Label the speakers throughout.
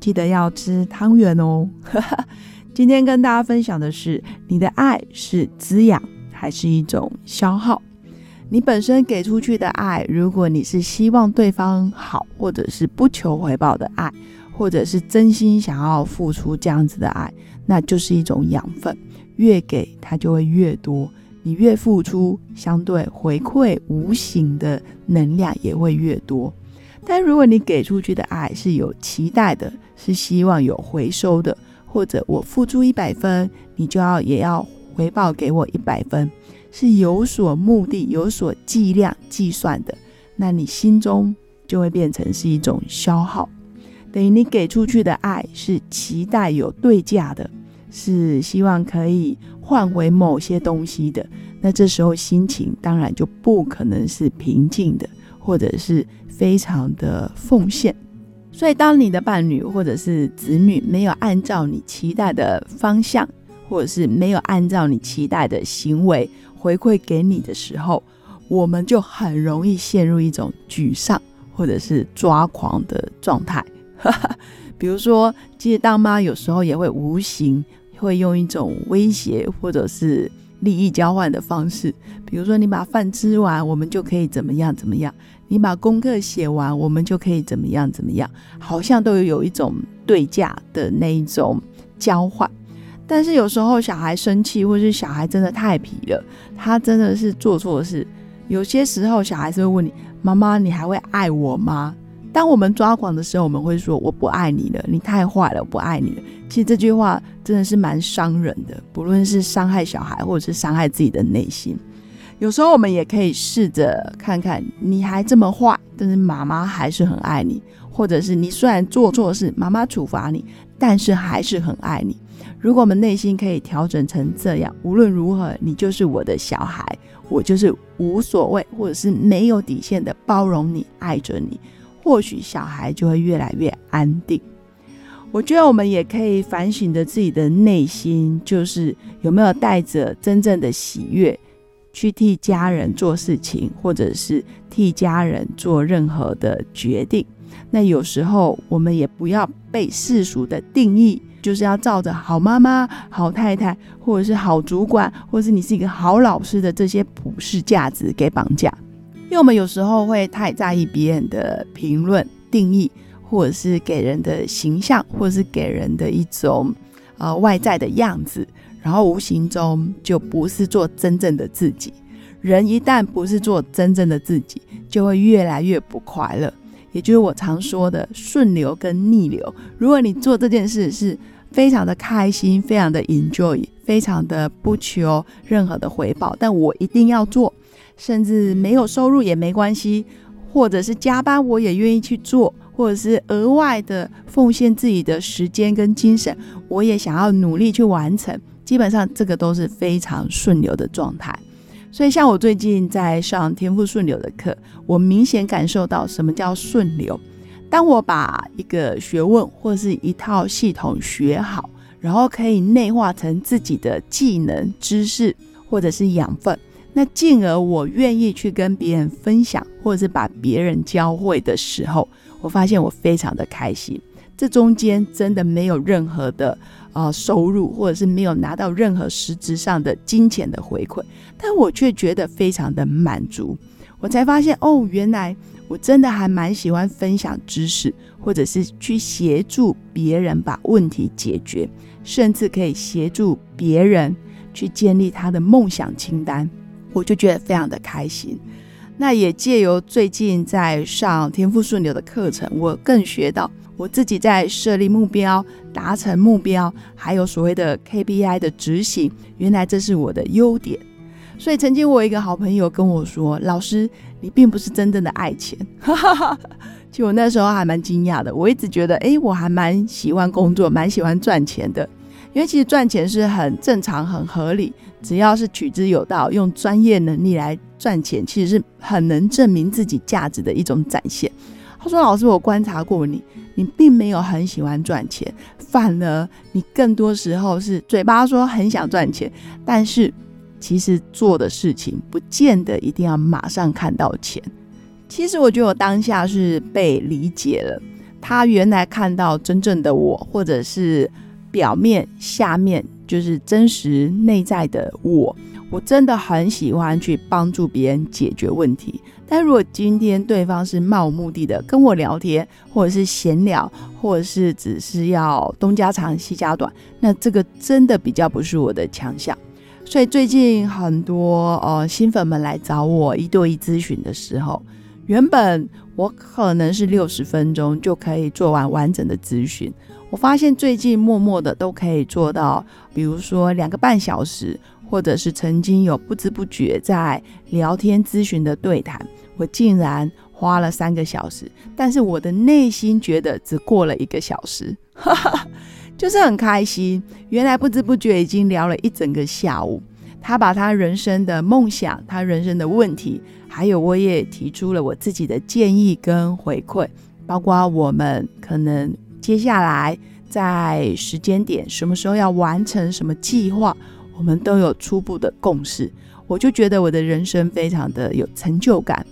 Speaker 1: 记得要吃汤圆哦。今天跟大家分享的是，你的爱是滋养还是一种消耗？你本身给出去的爱，如果你是希望对方好，或者是不求回报的爱，或者是真心想要付出这样子的爱，那就是一种养分，越给它就会越多。你越付出，相对回馈无形的能量也会越多。但如果你给出去的爱是有期待的，是希望有回收的，或者我付出一百分，你就要也要回报给我一百分，是有所目的、有所计量计算的，那你心中就会变成是一种消耗。等于你给出去的爱是期待有对价的，是希望可以。换回某些东西的，那这时候心情当然就不可能是平静的，或者是非常的奉献。所以，当你的伴侣或者是子女没有按照你期待的方向，或者是没有按照你期待的行为回馈给你的时候，我们就很容易陷入一种沮丧或者是抓狂的状态。比如说，其实当妈有时候也会无形。会用一种威胁或者是利益交换的方式，比如说你把饭吃完，我们就可以怎么样怎么样；你把功课写完，我们就可以怎么样怎么样。好像都有一种对价的那一种交换。但是有时候小孩生气，或是小孩真的太皮了，他真的是做错事。有些时候小孩子会问你：“妈妈，你还会爱我吗？”当我们抓狂的时候，我们会说：“我不爱你了，你太坏了，我不爱你了。”其实这句话真的是蛮伤人的，不论是伤害小孩，或者是伤害自己的内心。有时候我们也可以试着看看，你还这么坏，但是妈妈还是很爱你；或者是你虽然做错事，妈妈处罚你，但是还是很爱你。如果我们内心可以调整成这样，无论如何，你就是我的小孩，我就是无所谓，或者是没有底线的包容你，爱着你。或许小孩就会越来越安定。我觉得我们也可以反省着自己的内心，就是有没有带着真正的喜悦去替家人做事情，或者是替家人做任何的决定。那有时候我们也不要被世俗的定义，就是要照着好妈妈、好太太，或者是好主管，或者是你是一个好老师的这些普世价值给绑架。因为我们有时候会太在意别人的评论、定义，或者是给人的形象，或者是给人的一种呃外在的样子，然后无形中就不是做真正的自己。人一旦不是做真正的自己，就会越来越不快乐。也就是我常说的顺流跟逆流。如果你做这件事是非常的开心，非常的 enjoy，非常的不求任何的回报，但我一定要做。甚至没有收入也没关系，或者是加班我也愿意去做，或者是额外的奉献自己的时间跟精神，我也想要努力去完成。基本上这个都是非常顺流的状态。所以像我最近在上天赋顺流的课，我明显感受到什么叫顺流。当我把一个学问或是一套系统学好，然后可以内化成自己的技能、知识或者是养分。那进而我愿意去跟别人分享，或者是把别人教会的时候，我发现我非常的开心。这中间真的没有任何的呃收入，或者是没有拿到任何实质上的金钱的回馈，但我却觉得非常的满足。我才发现哦，原来我真的还蛮喜欢分享知识，或者是去协助别人把问题解决，甚至可以协助别人去建立他的梦想清单。我就觉得非常的开心，那也借由最近在上天赋顺流的课程，我更学到我自己在设立目标、达成目标，还有所谓的 KPI 的执行，原来这是我的优点。所以曾经我一个好朋友跟我说：“老师，你并不是真正的爱钱。”其实我那时候还蛮惊讶的，我一直觉得，哎，我还蛮喜欢工作，蛮喜欢赚钱的，因为其实赚钱是很正常、很合理，只要是取之有道，用专业能力来赚钱，其实是很能证明自己价值的一种展现。他说：“老师，我观察过你，你并没有很喜欢赚钱，反而你更多时候是嘴巴说很想赚钱，但是其实做的事情不见得一定要马上看到钱。其实我觉得我当下是被理解了，他原来看到真正的我，或者是表面下面就是真实内在的我。我真的很喜欢去帮助别人解决问题。”但如果今天对方是漫无目的的跟我聊天，或者是闲聊，或者是只是要东家长西家短，那这个真的比较不是我的强项。所以最近很多呃新粉们来找我一对一咨询的时候，原本我可能是六十分钟就可以做完完整的咨询，我发现最近默默的都可以做到，比如说两个半小时，或者是曾经有不知不觉在聊天咨询的对谈。我竟然花了三个小时，但是我的内心觉得只过了一个小时，就是很开心。原来不知不觉已经聊了一整个下午。他把他人生的梦想、他人生的问题，还有我也提出了我自己的建议跟回馈，包括我们可能接下来在时间点什么时候要完成什么计划，我们都有初步的共识。我就觉得我的人生非常的有成就感。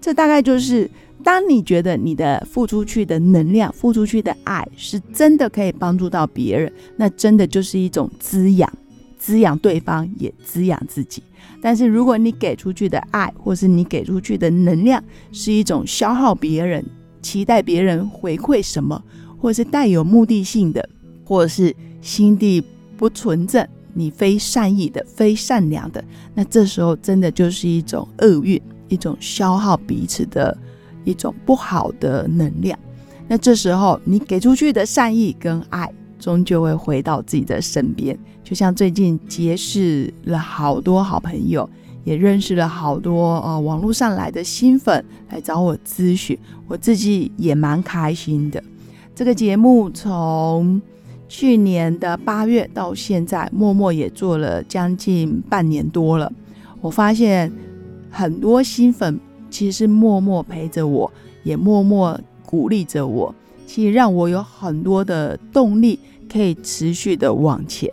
Speaker 1: 这大概就是，当你觉得你的付出去的能量、付出去的爱是真的可以帮助到别人，那真的就是一种滋养，滋养对方也滋养自己。但是如果你给出去的爱，或是你给出去的能量是一种消耗别人、期待别人回馈什么，或是带有目的性的，或者是心地不纯正、你非善意的、非善良的，那这时候真的就是一种厄运。一种消耗彼此的一种不好的能量，那这时候你给出去的善意跟爱，终究会回到自己的身边。就像最近结识了好多好朋友，也认识了好多呃网络上来的新粉来找我咨询，我自己也蛮开心的。这个节目从去年的八月到现在，默默也做了将近半年多了，我发现。很多新粉其实是默默陪着我，也默默鼓励着我，其实让我有很多的动力可以持续的往前。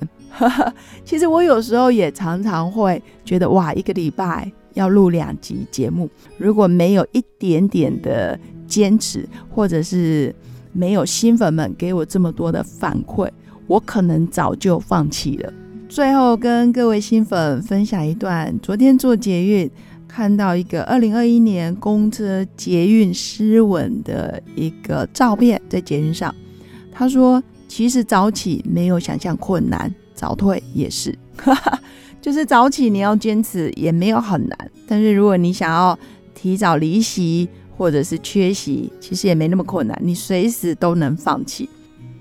Speaker 1: 其实我有时候也常常会觉得，哇，一个礼拜要录两集节目，如果没有一点点的坚持，或者是没有新粉们给我这么多的反馈，我可能早就放弃了。最后跟各位新粉分享一段昨天做捷运。看到一个二零二一年公车捷运失稳的一个照片，在捷运上，他说：“其实早起没有想象困难，早退也是，就是早起你要坚持也没有很难。但是如果你想要提早离席或者是缺席，其实也没那么困难，你随时都能放弃。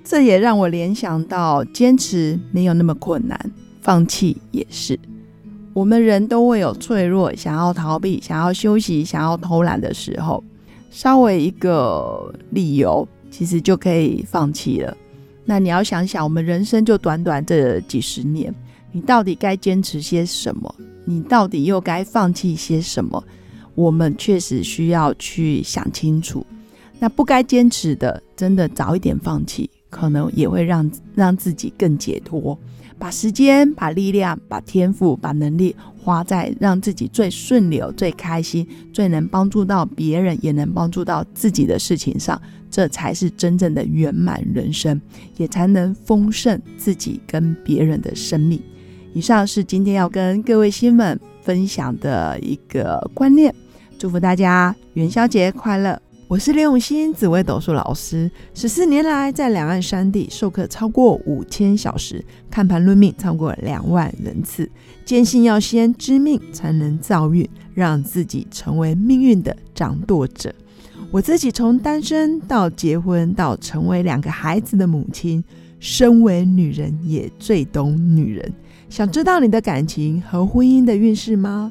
Speaker 1: 这也让我联想到，坚持没有那么困难，放弃也是。”我们人都会有脆弱，想要逃避、想要休息、想要偷懒的时候，稍微一个理由，其实就可以放弃了。那你要想想，我们人生就短短这几十年，你到底该坚持些什么？你到底又该放弃些什么？我们确实需要去想清楚。那不该坚持的，真的早一点放弃，可能也会让让自己更解脱。把时间、把力量、把天赋、把能力花在让自己最顺流、最开心、最能帮助到别人，也能帮助到自己的事情上，这才是真正的圆满人生，也才能丰盛自己跟别人的生命。以上是今天要跟各位新粉分享的一个观念，祝福大家元宵节快乐！我是刘永新，紫微斗数老师。十四年来，在两岸三地授课超过五千小时，看盘论命超过两万人次。坚信要先知命，才能造运，让自己成为命运的掌舵者。我自己从单身到结婚，到成为两个孩子的母亲，身为女人也最懂女人。想知道你的感情和婚姻的运势吗？